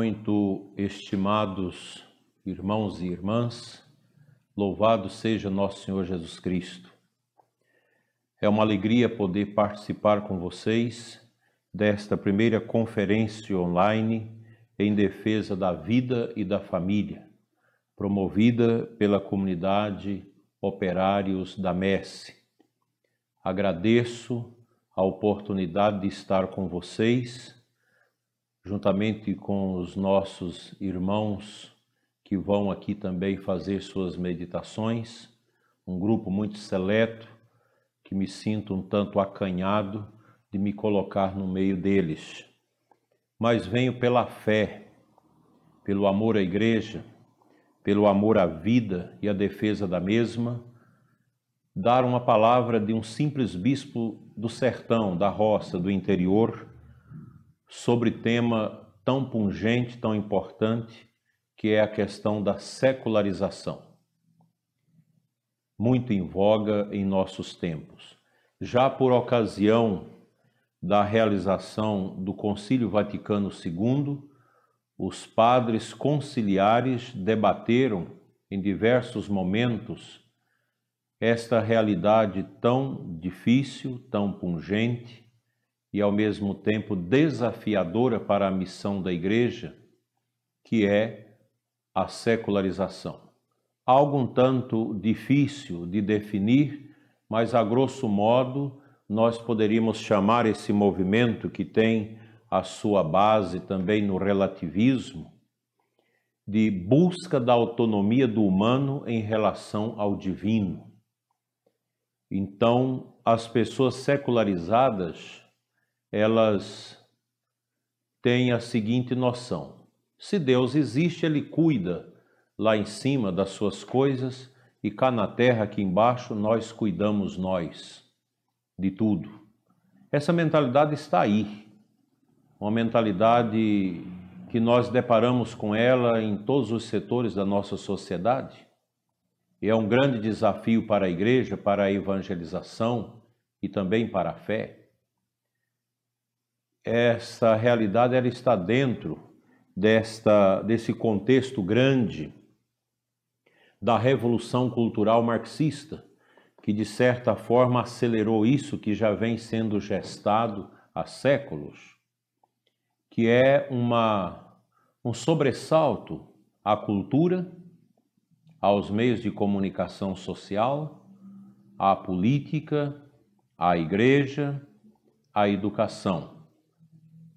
Muito estimados irmãos e irmãs, louvado seja nosso Senhor Jesus Cristo. É uma alegria poder participar com vocês desta primeira conferência online em defesa da vida e da família, promovida pela comunidade Operários da Messe. Agradeço a oportunidade de estar com vocês juntamente com os nossos irmãos que vão aqui também fazer suas meditações, um grupo muito seleto, que me sinto um tanto acanhado de me colocar no meio deles. Mas venho pela fé, pelo amor à igreja, pelo amor à vida e à defesa da mesma, dar uma palavra de um simples bispo do sertão, da roça, do interior, sobre tema tão pungente, tão importante, que é a questão da secularização, muito em voga em nossos tempos. Já por ocasião da realização do Concílio Vaticano II, os padres conciliares debateram em diversos momentos esta realidade tão difícil, tão pungente, e ao mesmo tempo desafiadora para a missão da igreja, que é a secularização. Algo um tanto difícil de definir, mas a grosso modo nós poderíamos chamar esse movimento que tem a sua base também no relativismo, de busca da autonomia do humano em relação ao divino. Então, as pessoas secularizadas elas têm a seguinte noção: se Deus existe, Ele cuida lá em cima das suas coisas e cá na terra, aqui embaixo, nós cuidamos nós de tudo. Essa mentalidade está aí, uma mentalidade que nós deparamos com ela em todos os setores da nossa sociedade. E é um grande desafio para a igreja, para a evangelização e também para a fé essa realidade ela está dentro desta desse contexto grande da revolução cultural marxista, que de certa forma acelerou isso que já vem sendo gestado há séculos, que é uma um sobressalto à cultura, aos meios de comunicação social, à política, à igreja, à educação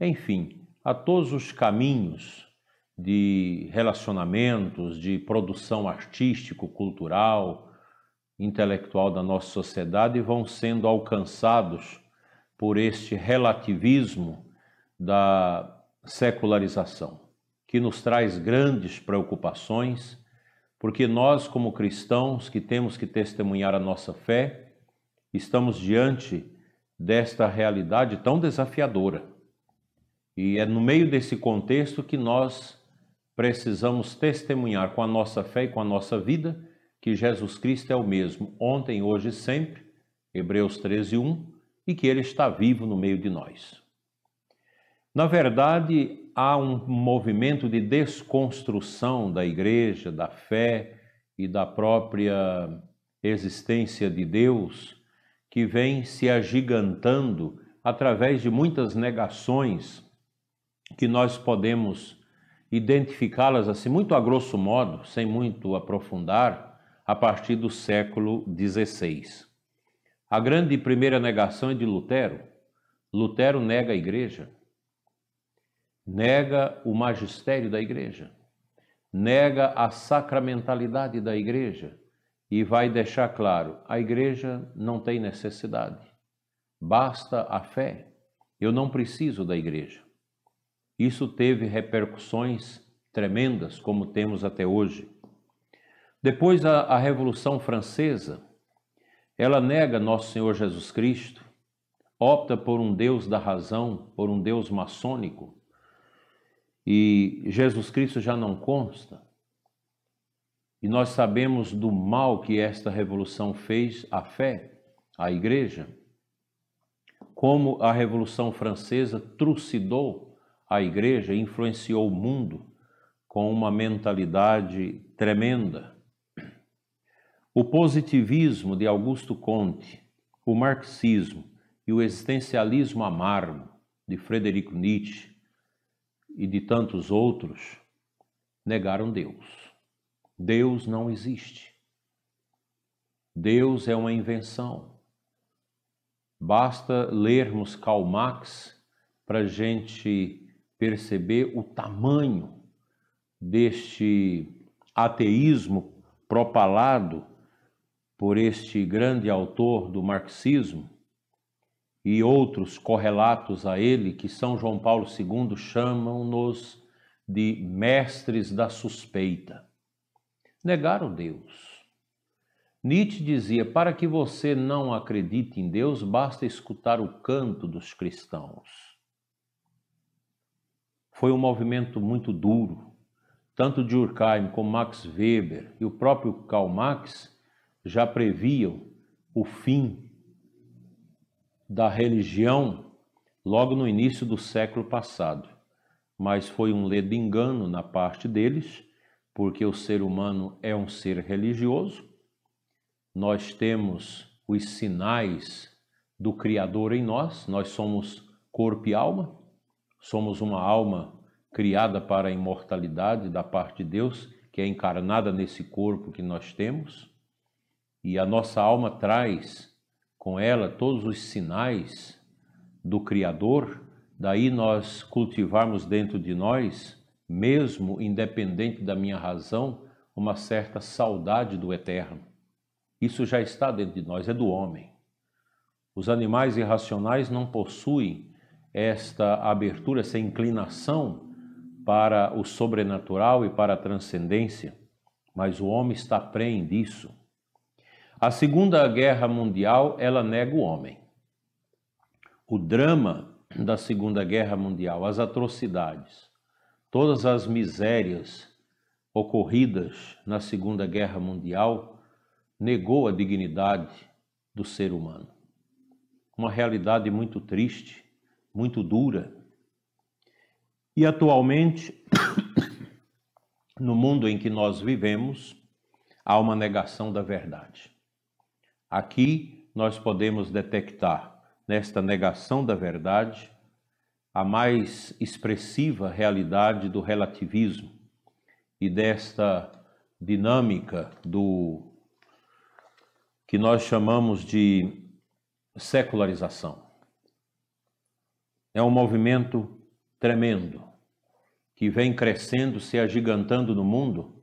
enfim, a todos os caminhos de relacionamentos, de produção artístico-cultural, intelectual da nossa sociedade vão sendo alcançados por este relativismo da secularização, que nos traz grandes preocupações, porque nós, como cristãos que temos que testemunhar a nossa fé, estamos diante desta realidade tão desafiadora e é no meio desse contexto que nós precisamos testemunhar com a nossa fé e com a nossa vida que Jesus Cristo é o mesmo ontem, hoje e sempre, Hebreus 13, 1, e que Ele está vivo no meio de nós. Na verdade, há um movimento de desconstrução da igreja, da fé e da própria existência de Deus, que vem se agigantando através de muitas negações que nós podemos identificá-las assim, muito a grosso modo, sem muito aprofundar, a partir do século XVI. A grande primeira negação é de Lutero. Lutero nega a igreja, nega o magistério da igreja, nega a sacramentalidade da igreja e vai deixar claro: a igreja não tem necessidade, basta a fé. Eu não preciso da igreja. Isso teve repercussões tremendas, como temos até hoje. Depois, a, a Revolução Francesa, ela nega nosso Senhor Jesus Cristo, opta por um Deus da razão, por um Deus maçônico, e Jesus Cristo já não consta. E nós sabemos do mal que esta revolução fez à fé, à igreja, como a Revolução Francesa trucidou a igreja, influenciou o mundo com uma mentalidade tremenda. O positivismo de Augusto Comte, o marxismo e o existencialismo amargo de Frederico Nietzsche e de tantos outros negaram Deus. Deus não existe. Deus é uma invenção. Basta lermos Karl Marx para gente perceber o tamanho deste ateísmo propalado por este grande autor do marxismo e outros correlatos a ele, que São João Paulo II chamam-nos de mestres da suspeita. Negaram Deus. Nietzsche dizia: para que você não acredite em Deus, basta escutar o canto dos cristãos. Foi um movimento muito duro. Tanto Durkheim como Max Weber e o próprio Karl Marx já previam o fim da religião logo no início do século passado. Mas foi um ledo engano na parte deles, porque o ser humano é um ser religioso nós temos os sinais do Criador em nós, nós somos corpo e alma, somos uma alma criada para a imortalidade da parte de Deus, que é encarnada nesse corpo que nós temos, e a nossa alma traz com ela todos os sinais do Criador, daí nós cultivarmos dentro de nós, mesmo independente da minha razão, uma certa saudade do eterno. Isso já está dentro de nós, é do homem. Os animais irracionais não possuem esta abertura, essa inclinação para o sobrenatural e para a transcendência, mas o homem está prenhe disso. A Segunda Guerra Mundial, ela nega o homem. O drama da Segunda Guerra Mundial, as atrocidades, todas as misérias ocorridas na Segunda Guerra Mundial negou a dignidade do ser humano. Uma realidade muito triste, muito dura. E atualmente, no mundo em que nós vivemos, há uma negação da verdade. Aqui nós podemos detectar, nesta negação da verdade, a mais expressiva realidade do relativismo e desta dinâmica do que nós chamamos de secularização. É um movimento tremendo que vem crescendo, se agigantando no mundo,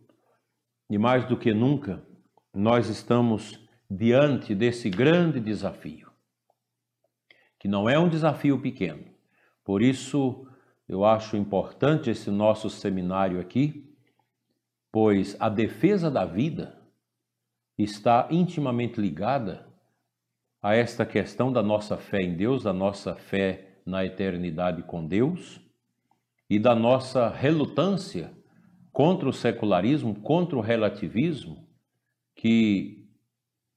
e mais do que nunca, nós estamos diante desse grande desafio, que não é um desafio pequeno. Por isso, eu acho importante esse nosso seminário aqui, pois a defesa da vida está intimamente ligada a esta questão da nossa fé em Deus, da nossa fé na eternidade com Deus e da nossa relutância contra o secularismo, contra o relativismo que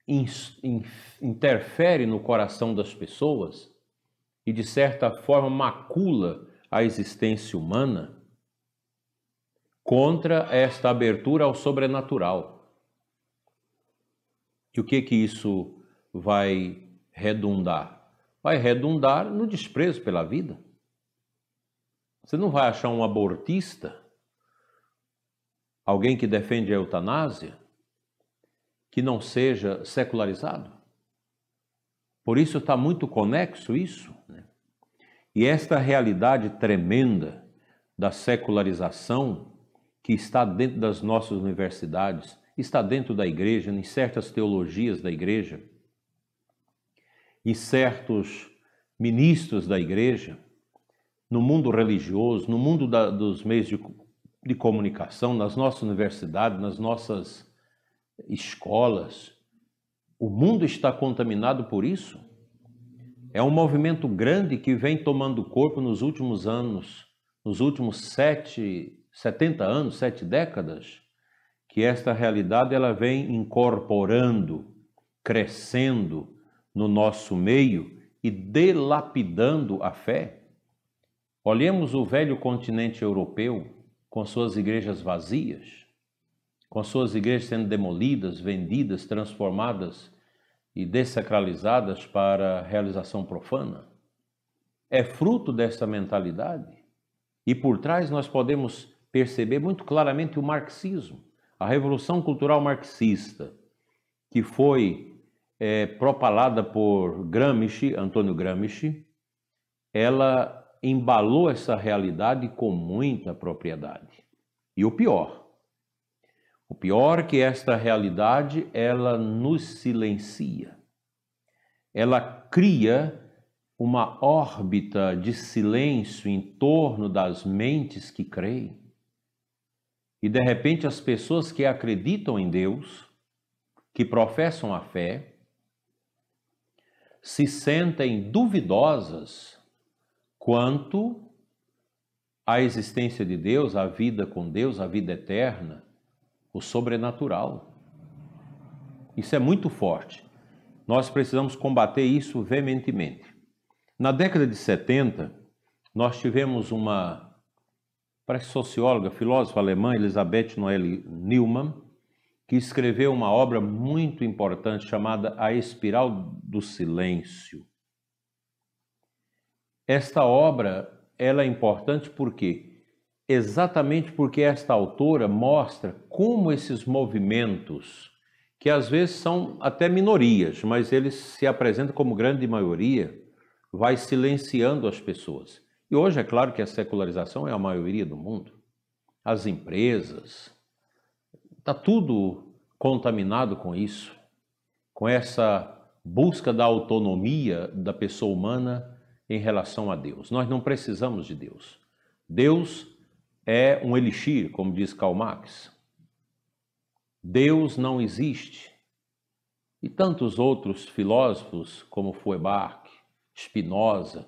in, in, interfere no coração das pessoas e de certa forma macula a existência humana contra esta abertura ao sobrenatural. E o que que isso vai redundar? Vai redundar no desprezo pela vida. Você não vai achar um abortista, alguém que defende a eutanásia, que não seja secularizado. Por isso está muito conexo isso. Né? E esta realidade tremenda da secularização que está dentro das nossas universidades, está dentro da igreja, em certas teologias da igreja, e certos ministros da igreja, no mundo religioso, no mundo da, dos meios de, de comunicação, nas nossas universidades, nas nossas escolas. O mundo está contaminado por isso. É um movimento grande que vem tomando corpo nos últimos anos, nos últimos sete, 70 anos, sete décadas que esta realidade ela vem incorporando, crescendo no nosso meio e delapidando a fé. Olhemos o velho continente europeu com suas igrejas vazias, com suas igrejas sendo demolidas, vendidas, transformadas e desacralizadas para realização profana. É fruto dessa mentalidade. E por trás nós podemos perceber muito claramente o marxismo, a revolução cultural marxista, que foi é, propalada por Gramsci, Antônio Gramsci, ela embalou essa realidade com muita propriedade. E o pior, o pior é que esta realidade ela nos silencia. Ela cria uma órbita de silêncio em torno das mentes que creem. E de repente as pessoas que acreditam em Deus, que professam a fé, se sentem duvidosas quanto à existência de Deus, a vida com Deus, a vida eterna, o sobrenatural. Isso é muito forte. Nós precisamos combater isso veementemente. Na década de 70, nós tivemos uma parece socióloga, filósofa alemã, Elisabeth Noelle Neumann, que escreveu uma obra muito importante chamada A Espiral do Silêncio. Esta obra ela é importante porque exatamente porque esta autora mostra como esses movimentos, que às vezes são até minorias, mas eles se apresentam como grande maioria, vai silenciando as pessoas. E hoje é claro que a secularização é a maioria do mundo. As empresas, está tudo contaminado com isso, com essa busca da autonomia da pessoa humana em relação a Deus. Nós não precisamos de Deus. Deus é um elixir, como diz Karl Marx. Deus não existe. E tantos outros filósofos, como Feuerbach, Spinoza,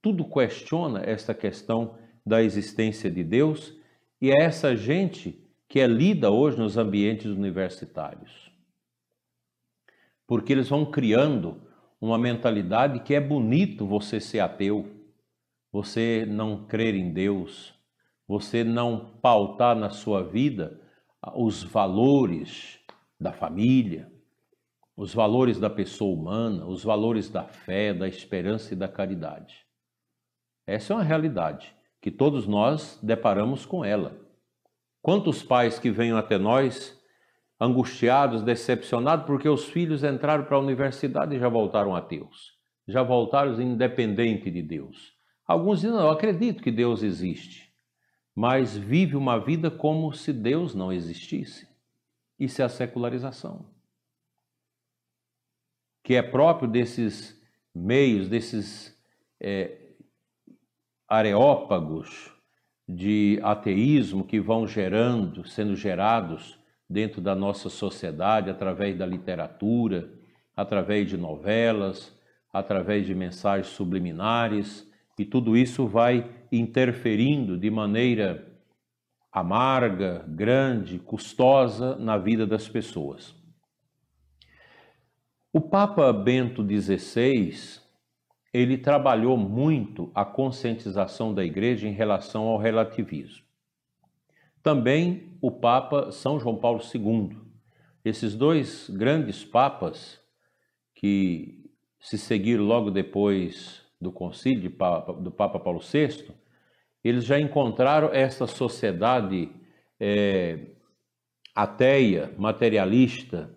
tudo questiona esta questão da existência de Deus e é essa gente que é lida hoje nos ambientes universitários. Porque eles vão criando uma mentalidade que é bonito você ser ateu, você não crer em Deus, você não pautar na sua vida os valores da família, os valores da pessoa humana, os valores da fé, da esperança e da caridade. Essa é uma realidade que todos nós deparamos com ela. Quantos pais que vêm até nós angustiados, decepcionados porque os filhos entraram para a universidade e já voltaram ateus, já voltaram independente de Deus. Alguns dizem: "Não, eu acredito que Deus existe" mas vive uma vida como se Deus não existisse. Isso é a secularização. Que é próprio desses meios, desses é, areópagos de ateísmo que vão gerando, sendo gerados dentro da nossa sociedade através da literatura, através de novelas, através de mensagens subliminares, e tudo isso vai interferindo de maneira amarga, grande, custosa na vida das pessoas. O Papa Bento XVI, ele trabalhou muito a conscientização da igreja em relação ao relativismo. Também o Papa São João Paulo II. Esses dois grandes papas que se seguiram logo depois do concílio do Papa Paulo VI, eles já encontraram essa sociedade é, ateia, materialista,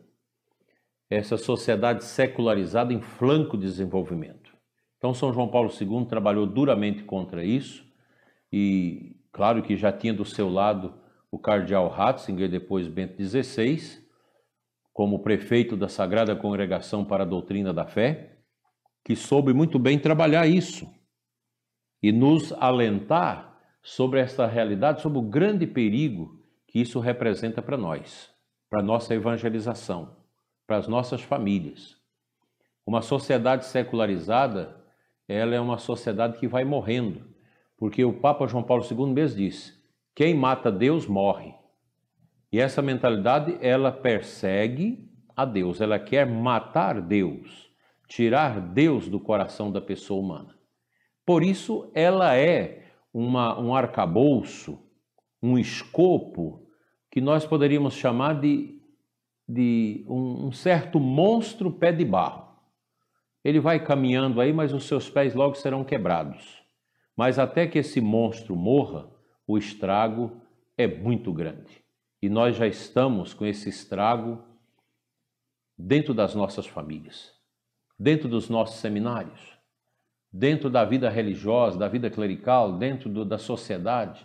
essa sociedade secularizada em flanco de desenvolvimento. Então, São João Paulo II trabalhou duramente contra isso e, claro que já tinha do seu lado o cardeal Ratzinger, depois Bento XVI, como prefeito da Sagrada Congregação para a Doutrina da Fé, que soube muito bem trabalhar isso e nos alentar sobre essa realidade, sobre o grande perigo que isso representa para nós, para nossa evangelização, para as nossas famílias. Uma sociedade secularizada, ela é uma sociedade que vai morrendo, porque o Papa João Paulo II mesmo disse: quem mata Deus morre. E essa mentalidade, ela persegue a Deus, ela quer matar Deus tirar Deus do coração da pessoa humana. Por isso, ela é uma, um arcabouço, um escopo que nós poderíamos chamar de, de um, um certo monstro pé de barro. Ele vai caminhando aí, mas os seus pés logo serão quebrados. Mas até que esse monstro morra, o estrago é muito grande. E nós já estamos com esse estrago dentro das nossas famílias, dentro dos nossos seminários, dentro da vida religiosa, da vida clerical, dentro do, da sociedade.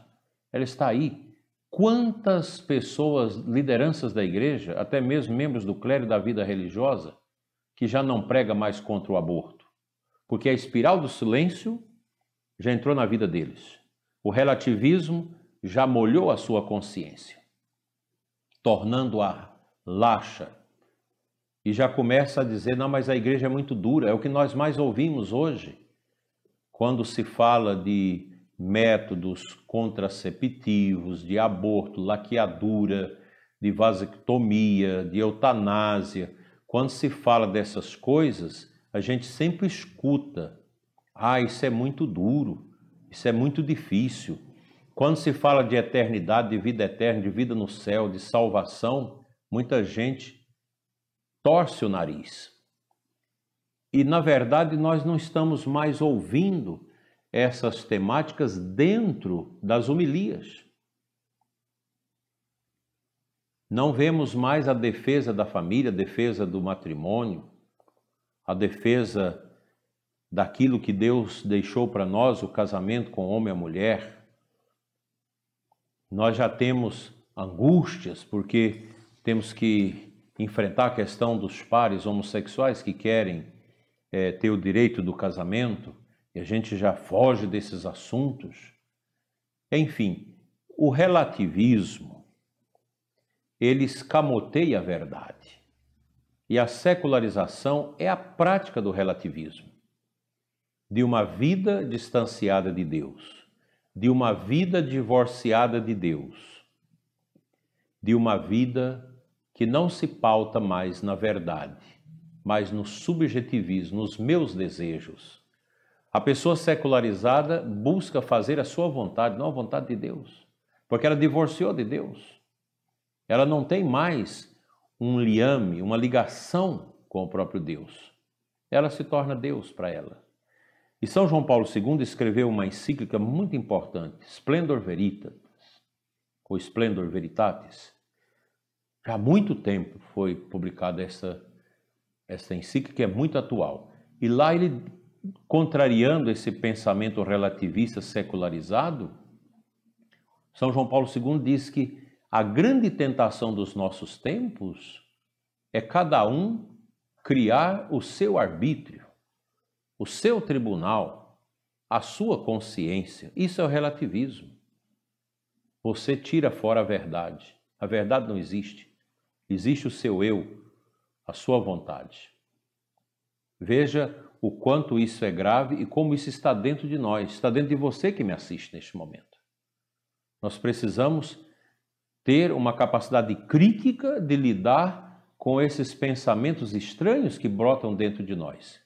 Ela está aí. Quantas pessoas, lideranças da igreja, até mesmo membros do clero da vida religiosa, que já não prega mais contra o aborto? Porque a espiral do silêncio já entrou na vida deles. O relativismo já molhou a sua consciência, tornando-a laxa. E já começa a dizer: não, mas a igreja é muito dura. É o que nós mais ouvimos hoje, quando se fala de métodos contraceptivos, de aborto, laqueadura, de vasectomia, de eutanásia. Quando se fala dessas coisas, a gente sempre escuta: ah, isso é muito duro, isso é muito difícil. Quando se fala de eternidade, de vida eterna, de vida no céu, de salvação, muita gente torce o nariz. E na verdade nós não estamos mais ouvindo essas temáticas dentro das homilias. Não vemos mais a defesa da família, a defesa do matrimônio, a defesa daquilo que Deus deixou para nós, o casamento com o homem e a mulher. Nós já temos angústias porque temos que enfrentar a questão dos pares homossexuais que querem é, ter o direito do casamento e a gente já foge desses assuntos. Enfim, o relativismo ele escamoteia a verdade. E a secularização é a prática do relativismo, de uma vida distanciada de Deus, de uma vida divorciada de Deus, de uma vida que não se pauta mais na verdade, mas no subjetivismo, nos meus desejos. A pessoa secularizada busca fazer a sua vontade, não a vontade de Deus, porque ela divorciou de Deus. Ela não tem mais um liame, uma ligação com o próprio Deus. Ela se torna Deus para ela. E São João Paulo II escreveu uma encíclica muito importante, Splendor Veritatis, ou Splendor Veritatis. Já há muito tempo foi publicada essa, essa encíclica, que é muito atual. E lá ele contrariando esse pensamento relativista secularizado, São João Paulo II diz que a grande tentação dos nossos tempos é cada um criar o seu arbítrio, o seu tribunal, a sua consciência. Isso é o relativismo. Você tira fora a verdade. A verdade não existe. Existe o seu eu, a sua vontade. Veja o quanto isso é grave e como isso está dentro de nós, está dentro de você que me assiste neste momento. Nós precisamos ter uma capacidade crítica de lidar com esses pensamentos estranhos que brotam dentro de nós.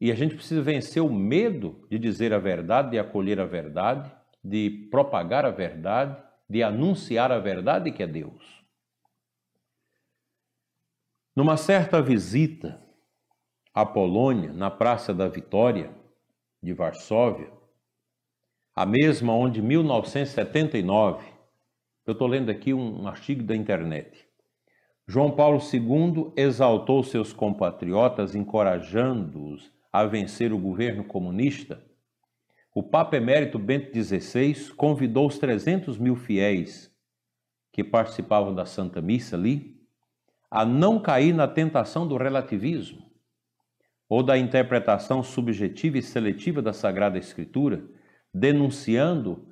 E a gente precisa vencer o medo de dizer a verdade, de acolher a verdade, de propagar a verdade, de anunciar a verdade que é Deus. Numa certa visita a Polônia, na Praça da Vitória, de Varsóvia, a mesma onde, em 1979, eu estou lendo aqui um artigo da internet, João Paulo II exaltou seus compatriotas, encorajando-os a vencer o governo comunista. O Papa Emérito Bento XVI convidou os 300 mil fiéis que participavam da Santa Missa ali a não cair na tentação do relativismo ou da interpretação subjetiva e seletiva da Sagrada Escritura, denunciando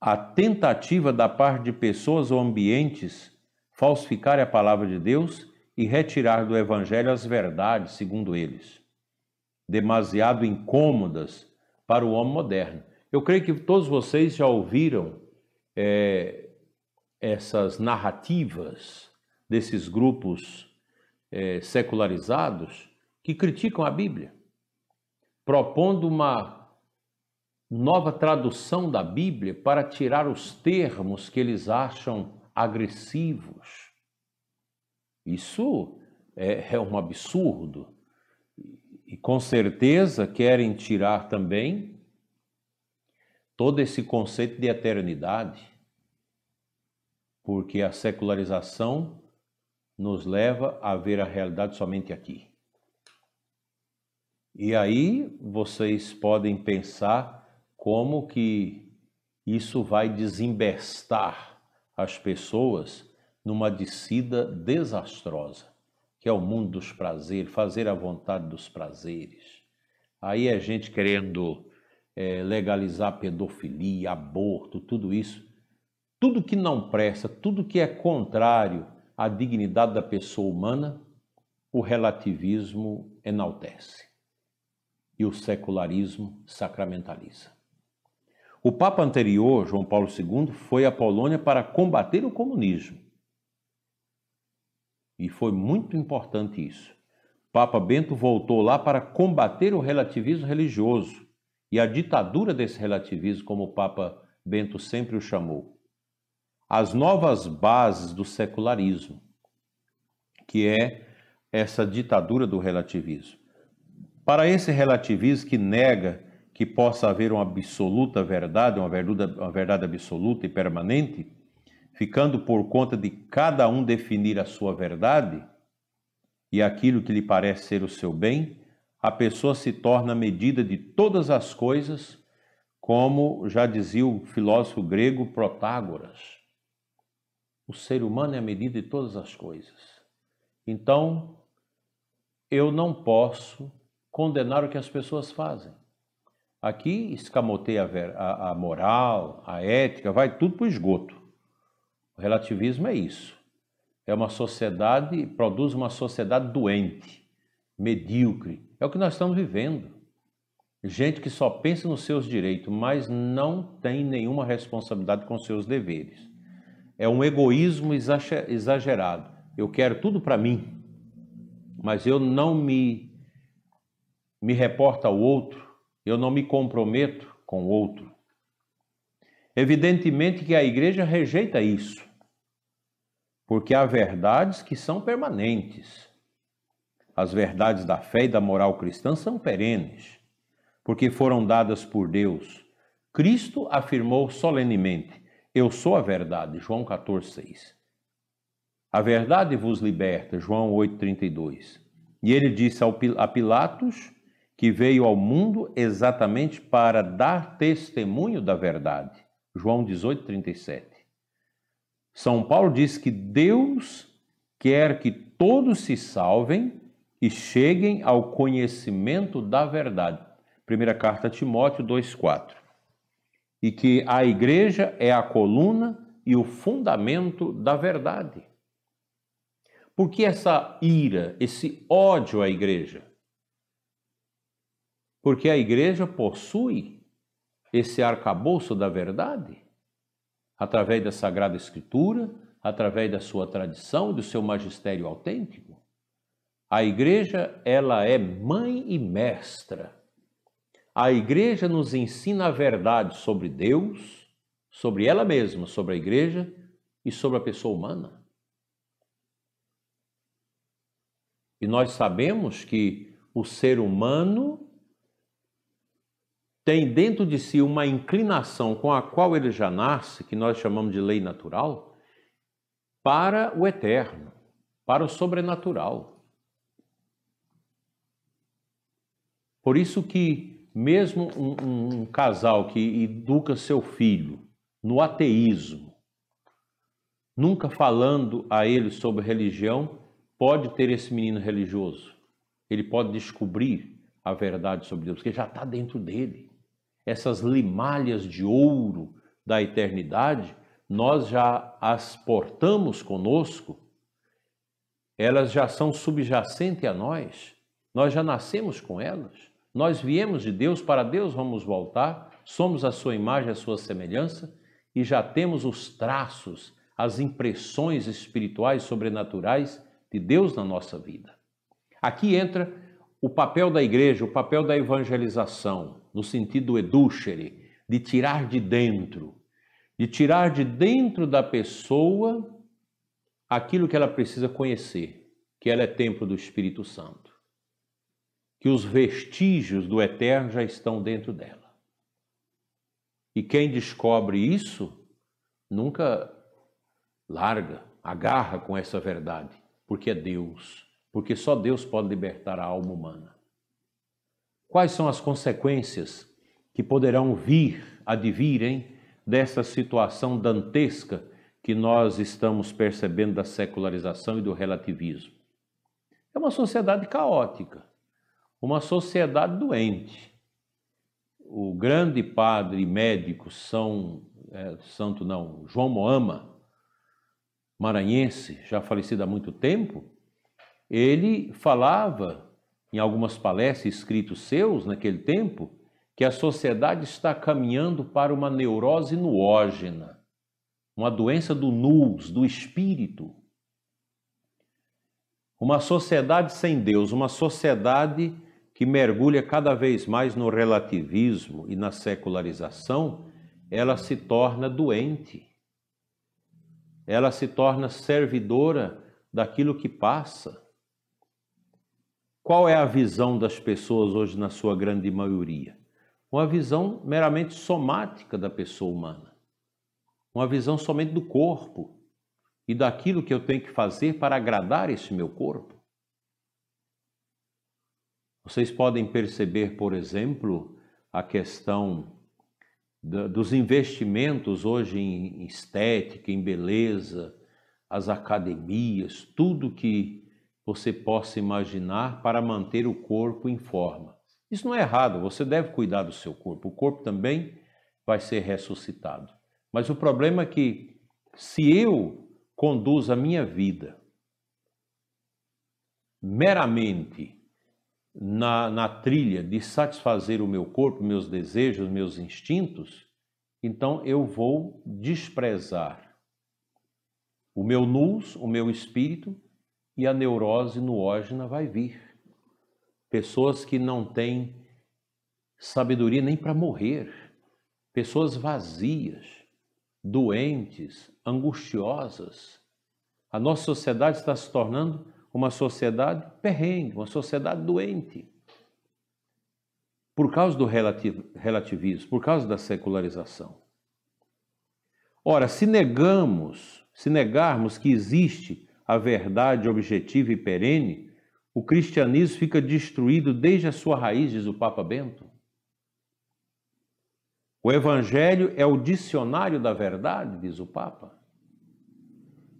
a tentativa da parte de pessoas ou ambientes falsificar a palavra de Deus e retirar do Evangelho as verdades, segundo eles, demasiado incômodas para o homem moderno. Eu creio que todos vocês já ouviram é, essas narrativas desses grupos é, secularizados que criticam a Bíblia, propondo uma nova tradução da Bíblia para tirar os termos que eles acham agressivos. Isso é, é um absurdo. E com certeza querem tirar também todo esse conceito de eternidade, porque a secularização nos leva a ver a realidade somente aqui. E aí vocês podem pensar como que isso vai desembestar as pessoas numa descida desastrosa, que é o mundo dos prazeres, fazer a vontade dos prazeres. Aí é gente querendo é, legalizar pedofilia, aborto, tudo isso. Tudo que não presta, tudo que é contrário à dignidade da pessoa humana, o relativismo enaltece e o secularismo sacramentaliza. O Papa anterior, João Paulo II, foi à Polônia para combater o comunismo. E foi muito importante isso. Papa Bento voltou lá para combater o relativismo religioso e a ditadura desse relativismo, como o Papa Bento sempre o chamou. As novas bases do secularismo, que é essa ditadura do relativismo. Para esse relativismo que nega que possa haver uma absoluta verdade, uma verdade, uma verdade absoluta e permanente, ficando por conta de cada um definir a sua verdade e aquilo que lhe parece ser o seu bem, a pessoa se torna medida de todas as coisas, como já dizia o filósofo grego Protágoras. O ser humano é a medida de todas as coisas. Então, eu não posso condenar o que as pessoas fazem. Aqui escamoteia a, a, moral, a ética, vai tudo para o esgoto. O relativismo é isso. É uma sociedade, produz uma sociedade doente, medíocre. É o que nós estamos vivendo. Gente que só pensa nos seus direitos, mas não tem nenhuma responsabilidade com seus deveres. É um egoísmo exagerado. Eu quero tudo para mim, mas eu não me me reporta ao outro, eu não me comprometo com o outro. Evidentemente que a igreja rejeita isso, porque há verdades que são permanentes. As verdades da fé e da moral cristã são perenes, porque foram dadas por Deus. Cristo afirmou solenemente: Eu sou a verdade, João 14,6. A verdade vos liberta, João 8,32. E ele disse a Pilatos que veio ao mundo exatamente para dar testemunho da verdade. João 18, 37. São Paulo diz que Deus quer que todos se salvem e cheguem ao conhecimento da verdade. Primeira carta a Timóteo 2,4. E que a igreja é a coluna e o fundamento da verdade. Por que essa ira, esse ódio à igreja? Porque a igreja possui esse arcabouço da verdade, através da Sagrada Escritura, através da sua tradição, do seu magistério autêntico. A igreja, ela é mãe e mestra. A igreja nos ensina a verdade sobre Deus, sobre ela mesma, sobre a igreja e sobre a pessoa humana. E nós sabemos que o ser humano tem dentro de si uma inclinação com a qual ele já nasce, que nós chamamos de lei natural, para o eterno, para o sobrenatural. Por isso que mesmo um, um, um casal que educa seu filho no ateísmo, nunca falando a ele sobre religião, pode ter esse menino religioso. Ele pode descobrir a verdade sobre Deus, porque já está dentro dele essas limalhas de ouro da eternidade, nós já as portamos conosco, elas já são subjacentes a nós, nós já nascemos com elas, nós viemos de Deus, para Deus vamos voltar, somos a sua imagem, a sua semelhança e já temos os traços, as impressões espirituais sobrenaturais de Deus na nossa vida. Aqui entra o papel da igreja, o papel da evangelização, no sentido edúchere, de tirar de dentro, de tirar de dentro da pessoa aquilo que ela precisa conhecer, que ela é templo do Espírito Santo, que os vestígios do eterno já estão dentro dela. E quem descobre isso nunca larga, agarra com essa verdade, porque é Deus, porque só Deus pode libertar a alma humana. Quais são as consequências que poderão vir, advirem, dessa situação dantesca que nós estamos percebendo da secularização e do relativismo? É uma sociedade caótica, uma sociedade doente. O grande padre médico São é, Santo não, João Moama, maranhense, já falecido há muito tempo, ele falava em algumas palestras escritos seus naquele tempo que a sociedade está caminhando para uma neurose nuógena, uma doença do nus, do espírito. Uma sociedade sem Deus, uma sociedade que mergulha cada vez mais no relativismo e na secularização, ela se torna doente. Ela se torna servidora daquilo que passa. Qual é a visão das pessoas hoje, na sua grande maioria? Uma visão meramente somática da pessoa humana. Uma visão somente do corpo e daquilo que eu tenho que fazer para agradar esse meu corpo. Vocês podem perceber, por exemplo, a questão dos investimentos hoje em estética, em beleza, as academias, tudo que você possa imaginar para manter o corpo em forma. Isso não é errado, você deve cuidar do seu corpo. O corpo também vai ser ressuscitado. Mas o problema é que se eu conduzo a minha vida meramente na, na trilha de satisfazer o meu corpo, meus desejos, meus instintos, então eu vou desprezar o meu nus, o meu espírito, e a neurose noógena vai vir. Pessoas que não têm sabedoria nem para morrer, pessoas vazias, doentes, angustiosas. A nossa sociedade está se tornando uma sociedade perrengue, uma sociedade doente. Por causa do relativismo, por causa da secularização. Ora, se negamos, se negarmos que existe a verdade objetiva e perene, o cristianismo fica destruído desde a sua raiz, diz o Papa Bento. O Evangelho é o dicionário da verdade, diz o Papa.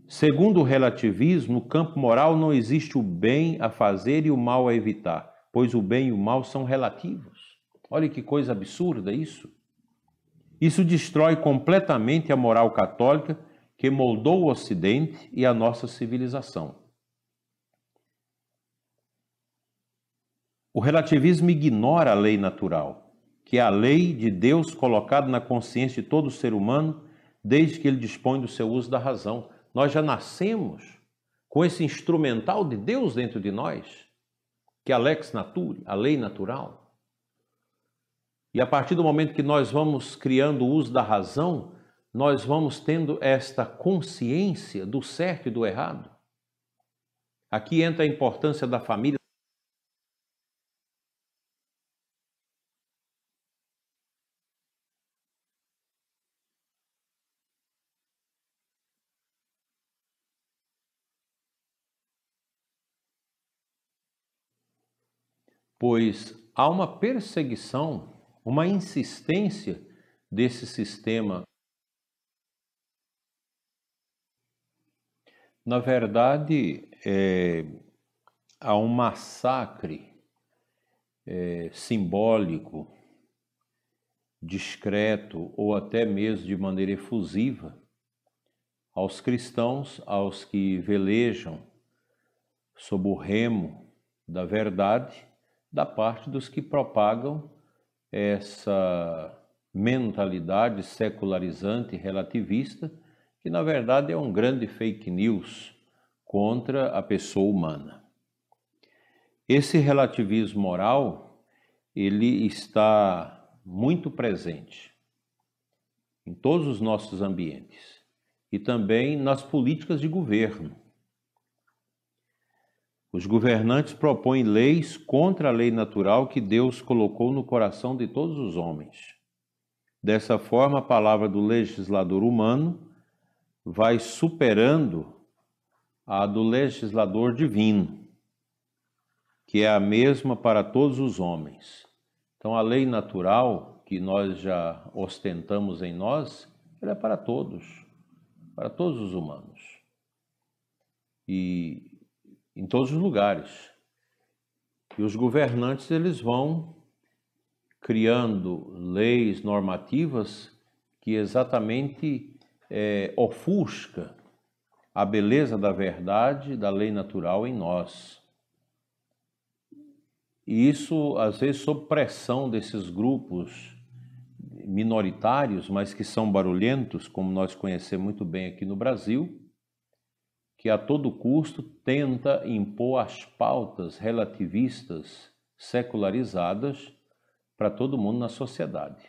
Segundo o relativismo, no campo moral não existe o bem a fazer e o mal a evitar, pois o bem e o mal são relativos. Olha que coisa absurda isso. Isso destrói completamente a moral católica que moldou o Ocidente e a nossa civilização. O relativismo ignora a lei natural, que é a lei de Deus colocada na consciência de todo ser humano desde que ele dispõe do seu uso da razão. Nós já nascemos com esse instrumental de Deus dentro de nós, que é a lex naturae, a lei natural. E a partir do momento que nós vamos criando o uso da razão, nós vamos tendo esta consciência do certo e do errado. Aqui entra a importância da família pois há uma perseguição, uma insistência desse sistema. Na verdade, é, há um massacre é, simbólico, discreto ou até mesmo de maneira efusiva aos cristãos, aos que velejam sob o remo da verdade da parte dos que propagam essa mentalidade secularizante e relativista, que na verdade é um grande fake news contra a pessoa humana. Esse relativismo moral, ele está muito presente em todos os nossos ambientes e também nas políticas de governo. Os governantes propõem leis contra a lei natural que Deus colocou no coração de todos os homens. Dessa forma, a palavra do legislador humano vai superando a do legislador divino, que é a mesma para todos os homens. Então, a lei natural que nós já ostentamos em nós, ela é para todos, para todos os humanos. E em todos os lugares. E os governantes eles vão criando leis normativas que exatamente é, ofusca a beleza da verdade, da lei natural em nós. E isso, às vezes, sob pressão desses grupos minoritários, mas que são barulhentos, como nós conhecemos muito bem aqui no Brasil, que a todo custo tenta impor as pautas relativistas secularizadas para todo mundo na sociedade.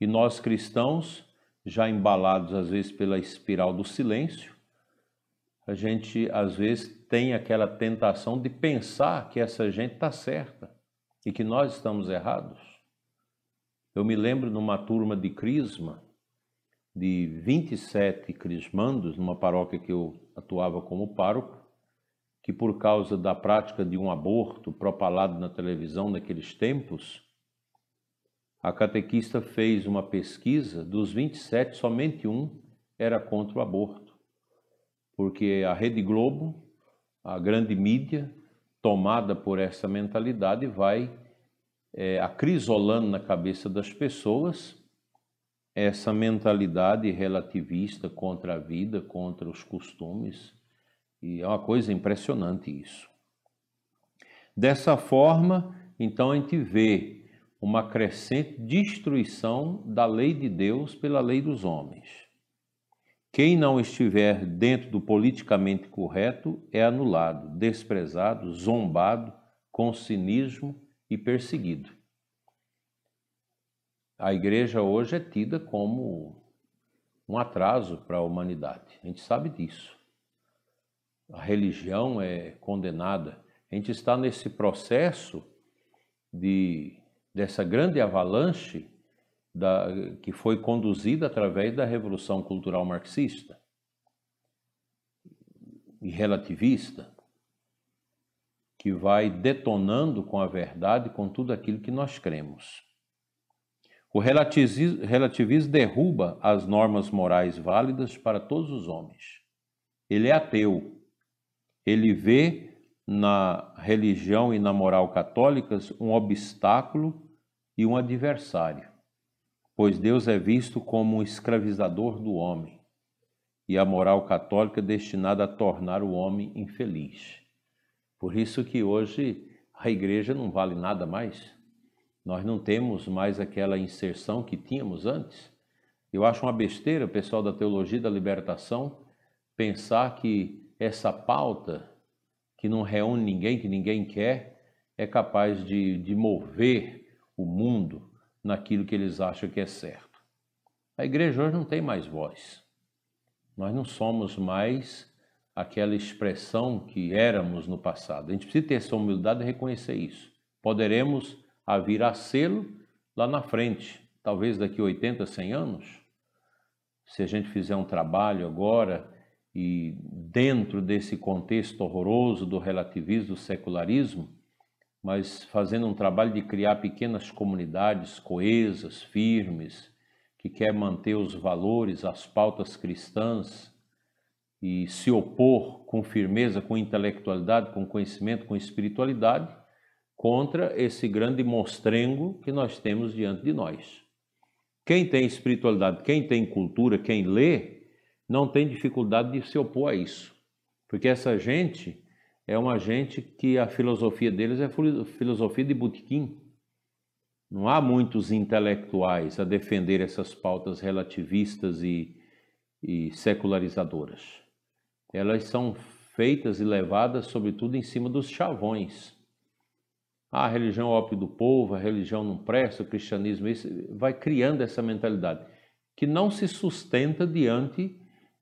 E nós cristãos, já embalados às vezes pela espiral do silêncio, a gente às vezes tem aquela tentação de pensar que essa gente está certa e que nós estamos errados. Eu me lembro numa turma de crisma, de 27 crismandos, numa paróquia que eu atuava como pároco, que por causa da prática de um aborto propalado na televisão naqueles tempos, a catequista fez uma pesquisa, dos 27, somente um era contra o aborto. Porque a Rede Globo, a grande mídia, tomada por essa mentalidade, vai é, acrisolando na cabeça das pessoas essa mentalidade relativista contra a vida, contra os costumes, e é uma coisa impressionante isso. Dessa forma, então a gente vê uma crescente destruição da lei de Deus pela lei dos homens. Quem não estiver dentro do politicamente correto é anulado, desprezado, zombado, com cinismo e perseguido a igreja hoje é tida como um atraso para a humanidade. A gente sabe disso. A religião é condenada. A gente está nesse processo de dessa grande avalanche da, que foi conduzida através da revolução cultural marxista e relativista, que vai detonando com a verdade, com tudo aquilo que nós cremos. O relativismo derruba as normas morais válidas para todos os homens. Ele é ateu. Ele vê na religião e na moral católicas um obstáculo e um adversário, pois Deus é visto como um escravizador do homem e a moral católica é destinada a tornar o homem infeliz. Por isso que hoje a igreja não vale nada mais. Nós não temos mais aquela inserção que tínhamos antes. Eu acho uma besteira o pessoal da teologia da libertação pensar que essa pauta, que não reúne ninguém, que ninguém quer, é capaz de, de mover o mundo naquilo que eles acham que é certo. A igreja hoje não tem mais voz. Nós não somos mais aquela expressão que éramos no passado. A gente precisa ter essa humildade e reconhecer isso. Poderemos a vir a sê-lo lá na frente, talvez daqui 80, 100 anos. Se a gente fizer um trabalho agora e dentro desse contexto horroroso do relativismo, do secularismo, mas fazendo um trabalho de criar pequenas comunidades coesas, firmes, que quer manter os valores, as pautas cristãs e se opor com firmeza, com intelectualidade, com conhecimento, com espiritualidade, contra esse grande monstrengo que nós temos diante de nós. Quem tem espiritualidade, quem tem cultura, quem lê, não tem dificuldade de se opor a isso. Porque essa gente é uma gente que a filosofia deles é filosofia de botequim. Não há muitos intelectuais a defender essas pautas relativistas e, e secularizadoras. Elas são feitas e levadas, sobretudo, em cima dos chavões ah, a religião é ópio do povo, a religião não presta, o cristianismo, isso, vai criando essa mentalidade que não se sustenta diante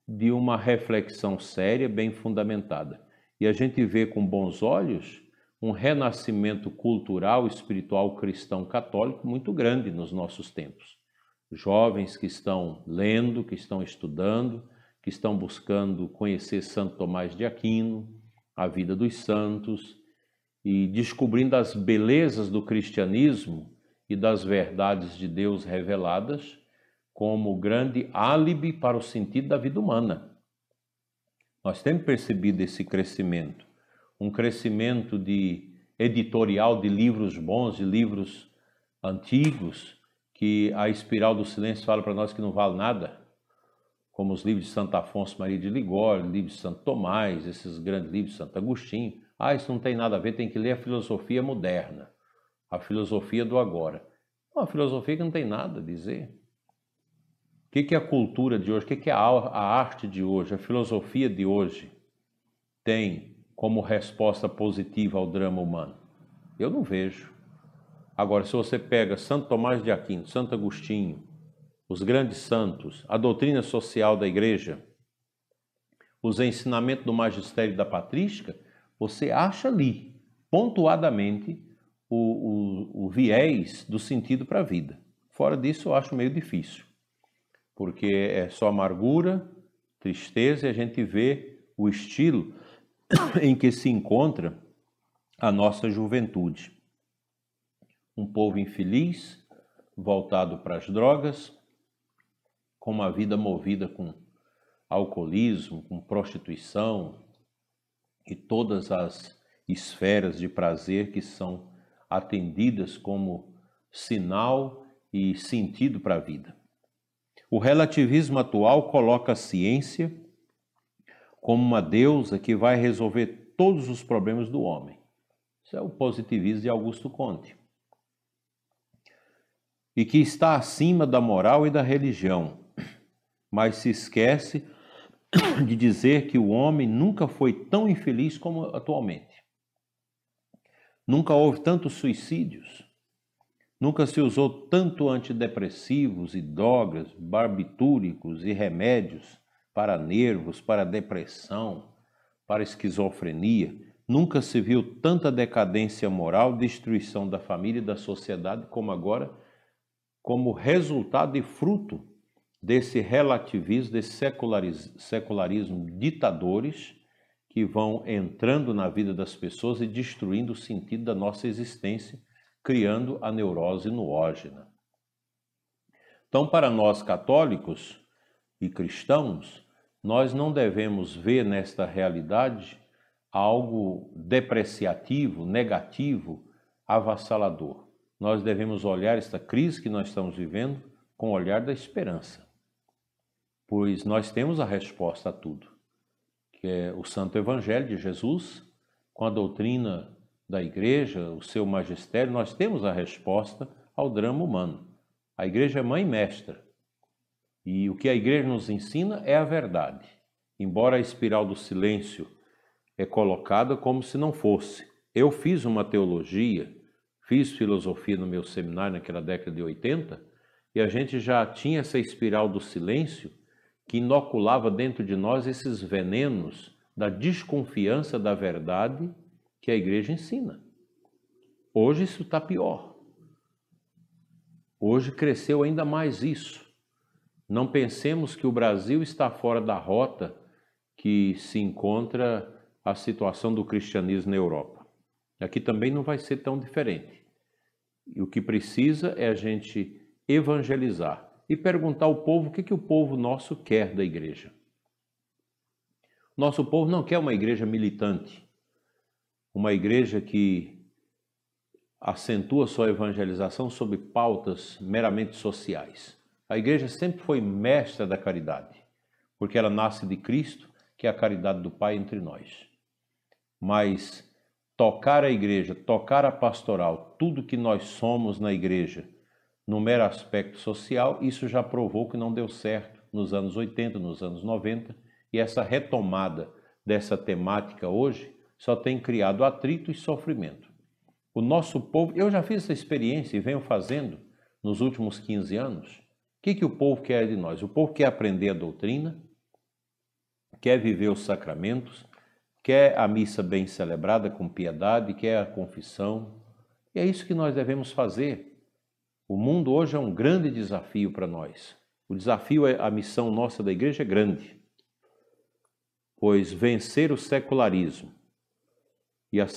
de uma reflexão séria, bem fundamentada. E a gente vê com bons olhos um renascimento cultural, espiritual cristão católico muito grande nos nossos tempos. Jovens que estão lendo, que estão estudando, que estão buscando conhecer Santo Tomás de Aquino, a vida dos santos, e descobrindo as belezas do cristianismo e das verdades de Deus reveladas como grande álibi para o sentido da vida humana. Nós temos percebido esse crescimento, um crescimento de editorial de livros bons, de livros antigos, que a Espiral do Silêncio fala para nós que não vale nada, como os livros de Santo Afonso Maria de Ligório, livros de Santo Tomás, esses grandes livros de Santo Agostinho. Ah, isso não tem nada a ver, tem que ler a filosofia moderna, a filosofia do agora. Uma filosofia que não tem nada a dizer. Que é a cultura de hoje? O que é a arte de hoje? A filosofia de hoje tem como resposta positiva ao drama humano? Eu não vejo. Agora, se você pega Santo Tomás de Aquino, Santo Agostinho, os grandes santos, a doutrina social da igreja, os ensinamentos do magistério da patrística, você acha ali, pontuadamente, o, o, o viés do sentido para a vida. Fora disso, eu acho meio difícil, porque é só amargura, tristeza, e a gente vê o estilo em que se encontra a nossa juventude. Um povo infeliz, voltado para as drogas, com uma vida movida com alcoolismo, com prostituição, e todas as esferas de prazer que são atendidas como sinal e sentido para a vida. O relativismo atual coloca a ciência como uma deusa que vai resolver todos os problemas do homem. Isso é o positivismo de Augusto Conte. E que está acima da moral e da religião, mas se esquece de dizer que o homem nunca foi tão infeliz como atualmente. Nunca houve tantos suicídios. Nunca se usou tanto antidepressivos e drogas, barbitúricos e remédios para nervos, para depressão, para esquizofrenia. Nunca se viu tanta decadência moral, destruição da família e da sociedade como agora, como resultado e fruto desse relativismo, desse secularismo, secularismo ditadores que vão entrando na vida das pessoas e destruindo o sentido da nossa existência, criando a neurose noógena. Então, para nós católicos e cristãos, nós não devemos ver nesta realidade algo depreciativo, negativo, avassalador. Nós devemos olhar esta crise que nós estamos vivendo com o olhar da esperança pois nós temos a resposta a tudo, que é o Santo Evangelho de Jesus, com a doutrina da Igreja, o seu magistério, nós temos a resposta ao drama humano. A Igreja é mãe mestra. E o que a Igreja nos ensina é a verdade, embora a espiral do silêncio é colocada como se não fosse. Eu fiz uma teologia, fiz filosofia no meu seminário naquela década de 80, e a gente já tinha essa espiral do silêncio que inoculava dentro de nós esses venenos da desconfiança da verdade que a igreja ensina. Hoje isso está pior. Hoje cresceu ainda mais isso. Não pensemos que o Brasil está fora da rota que se encontra a situação do cristianismo na Europa. Aqui também não vai ser tão diferente. E o que precisa é a gente evangelizar, e perguntar ao povo o que, que o povo nosso quer da igreja. Nosso povo não quer uma igreja militante, uma igreja que acentua sua evangelização sobre pautas meramente sociais. A igreja sempre foi mestra da caridade, porque ela nasce de Cristo, que é a caridade do Pai entre nós. Mas tocar a igreja, tocar a pastoral, tudo que nós somos na igreja, no mero aspecto social, isso já provou que não deu certo nos anos 80, nos anos 90, e essa retomada dessa temática hoje só tem criado atrito e sofrimento. O nosso povo, eu já fiz essa experiência e venho fazendo nos últimos 15 anos. O que, que o povo quer de nós? O povo quer aprender a doutrina, quer viver os sacramentos, quer a missa bem celebrada com piedade, quer a confissão. E é isso que nós devemos fazer. O mundo hoje é um grande desafio para nós. O desafio, é a missão nossa da igreja é grande, pois vencer o secularismo e, a,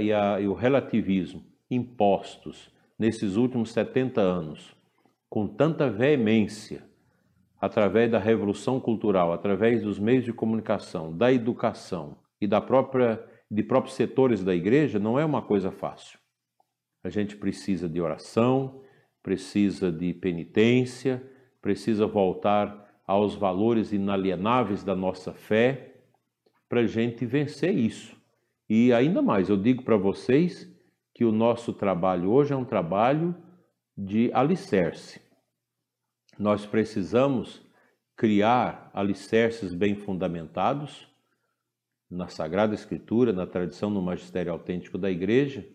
e, a, e o relativismo impostos nesses últimos 70 anos, com tanta veemência, através da revolução cultural, através dos meios de comunicação, da educação e da própria de próprios setores da igreja, não é uma coisa fácil. A gente precisa de oração, precisa de penitência, precisa voltar aos valores inalienáveis da nossa fé para a gente vencer isso. E ainda mais, eu digo para vocês que o nosso trabalho hoje é um trabalho de alicerce. Nós precisamos criar alicerces bem fundamentados na Sagrada Escritura, na tradição no magistério autêntico da igreja,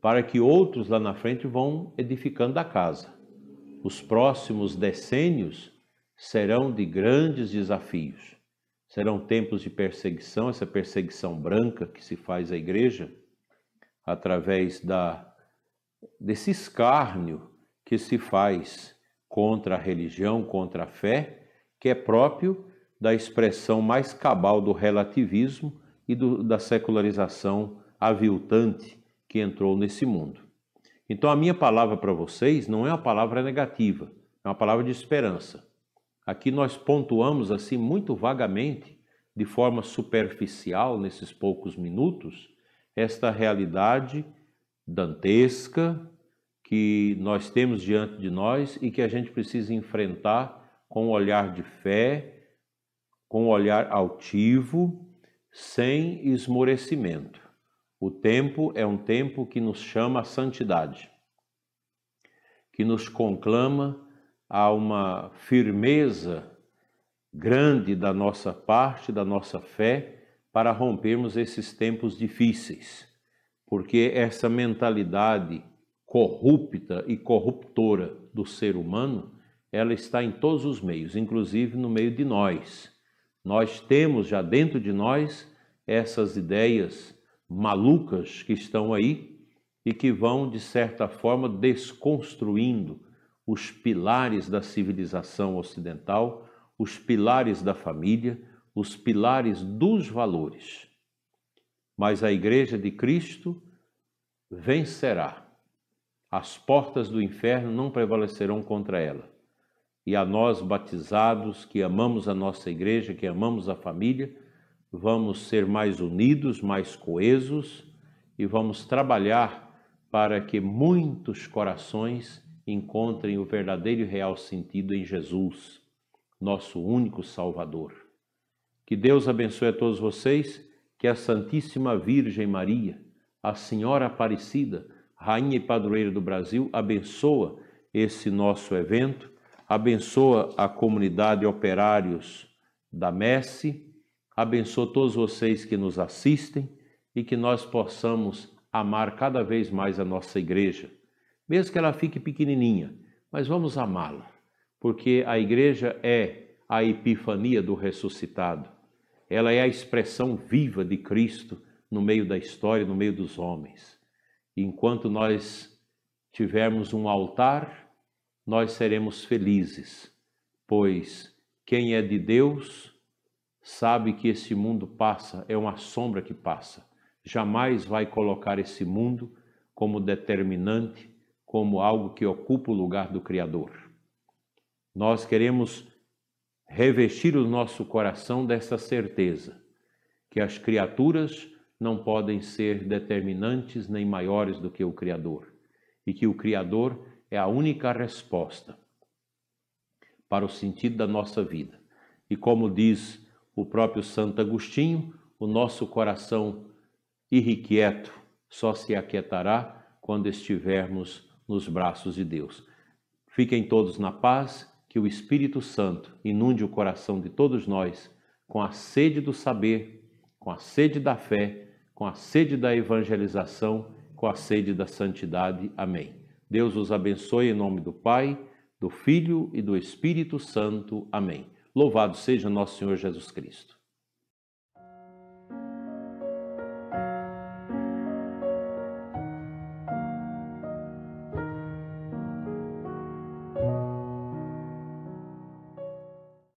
para que outros lá na frente vão edificando a casa. Os próximos decênios serão de grandes desafios. Serão tempos de perseguição, essa perseguição branca que se faz à igreja através da desse escárnio que se faz contra a religião, contra a fé, que é próprio da expressão mais cabal do relativismo e do, da secularização aviltante que entrou nesse mundo. Então, a minha palavra para vocês não é uma palavra negativa, é uma palavra de esperança. Aqui nós pontuamos assim muito vagamente, de forma superficial, nesses poucos minutos, esta realidade dantesca que nós temos diante de nós e que a gente precisa enfrentar com um olhar de fé, com um olhar altivo, sem esmorecimento. O tempo é um tempo que nos chama à santidade, que nos conclama a uma firmeza grande da nossa parte, da nossa fé, para rompermos esses tempos difíceis, porque essa mentalidade corrupta e corruptora do ser humano, ela está em todos os meios, inclusive no meio de nós. Nós temos já dentro de nós essas ideias malucas que estão aí e que vão, de certa forma, desconstruindo os pilares da civilização ocidental, os pilares da família, os pilares dos valores. Mas a Igreja de Cristo vencerá. As portas do inferno não prevalecerão contra ela. E a nós, batizados, que amamos a nossa igreja, que amamos a família, vamos ser mais unidos, mais coesos e vamos trabalhar para que muitos corações encontrem o verdadeiro e real sentido em Jesus, nosso único Salvador. Que Deus abençoe a todos vocês, que a Santíssima Virgem Maria, a Senhora Aparecida, Rainha e Padroeira do Brasil, abençoa esse nosso evento, abençoa a comunidade operários da Messe abençoe todos vocês que nos assistem e que nós possamos amar cada vez mais a nossa igreja, mesmo que ela fique pequenininha, mas vamos amá-la, porque a igreja é a epifania do ressuscitado. Ela é a expressão viva de Cristo no meio da história, no meio dos homens. Enquanto nós tivermos um altar, nós seremos felizes, pois quem é de Deus sabe que esse mundo passa, é uma sombra que passa. Jamais vai colocar esse mundo como determinante, como algo que ocupa o lugar do Criador. Nós queremos revestir o nosso coração dessa certeza que as criaturas não podem ser determinantes nem maiores do que o Criador e que o Criador é a única resposta para o sentido da nossa vida. E como diz o próprio Santo Agostinho, o nosso coração irrequieto só se aquietará quando estivermos nos braços de Deus. Fiquem todos na paz, que o Espírito Santo inunde o coração de todos nós com a sede do saber, com a sede da fé, com a sede da evangelização, com a sede da santidade. Amém. Deus os abençoe em nome do Pai, do Filho e do Espírito Santo. Amém. Louvado seja nosso Senhor Jesus Cristo.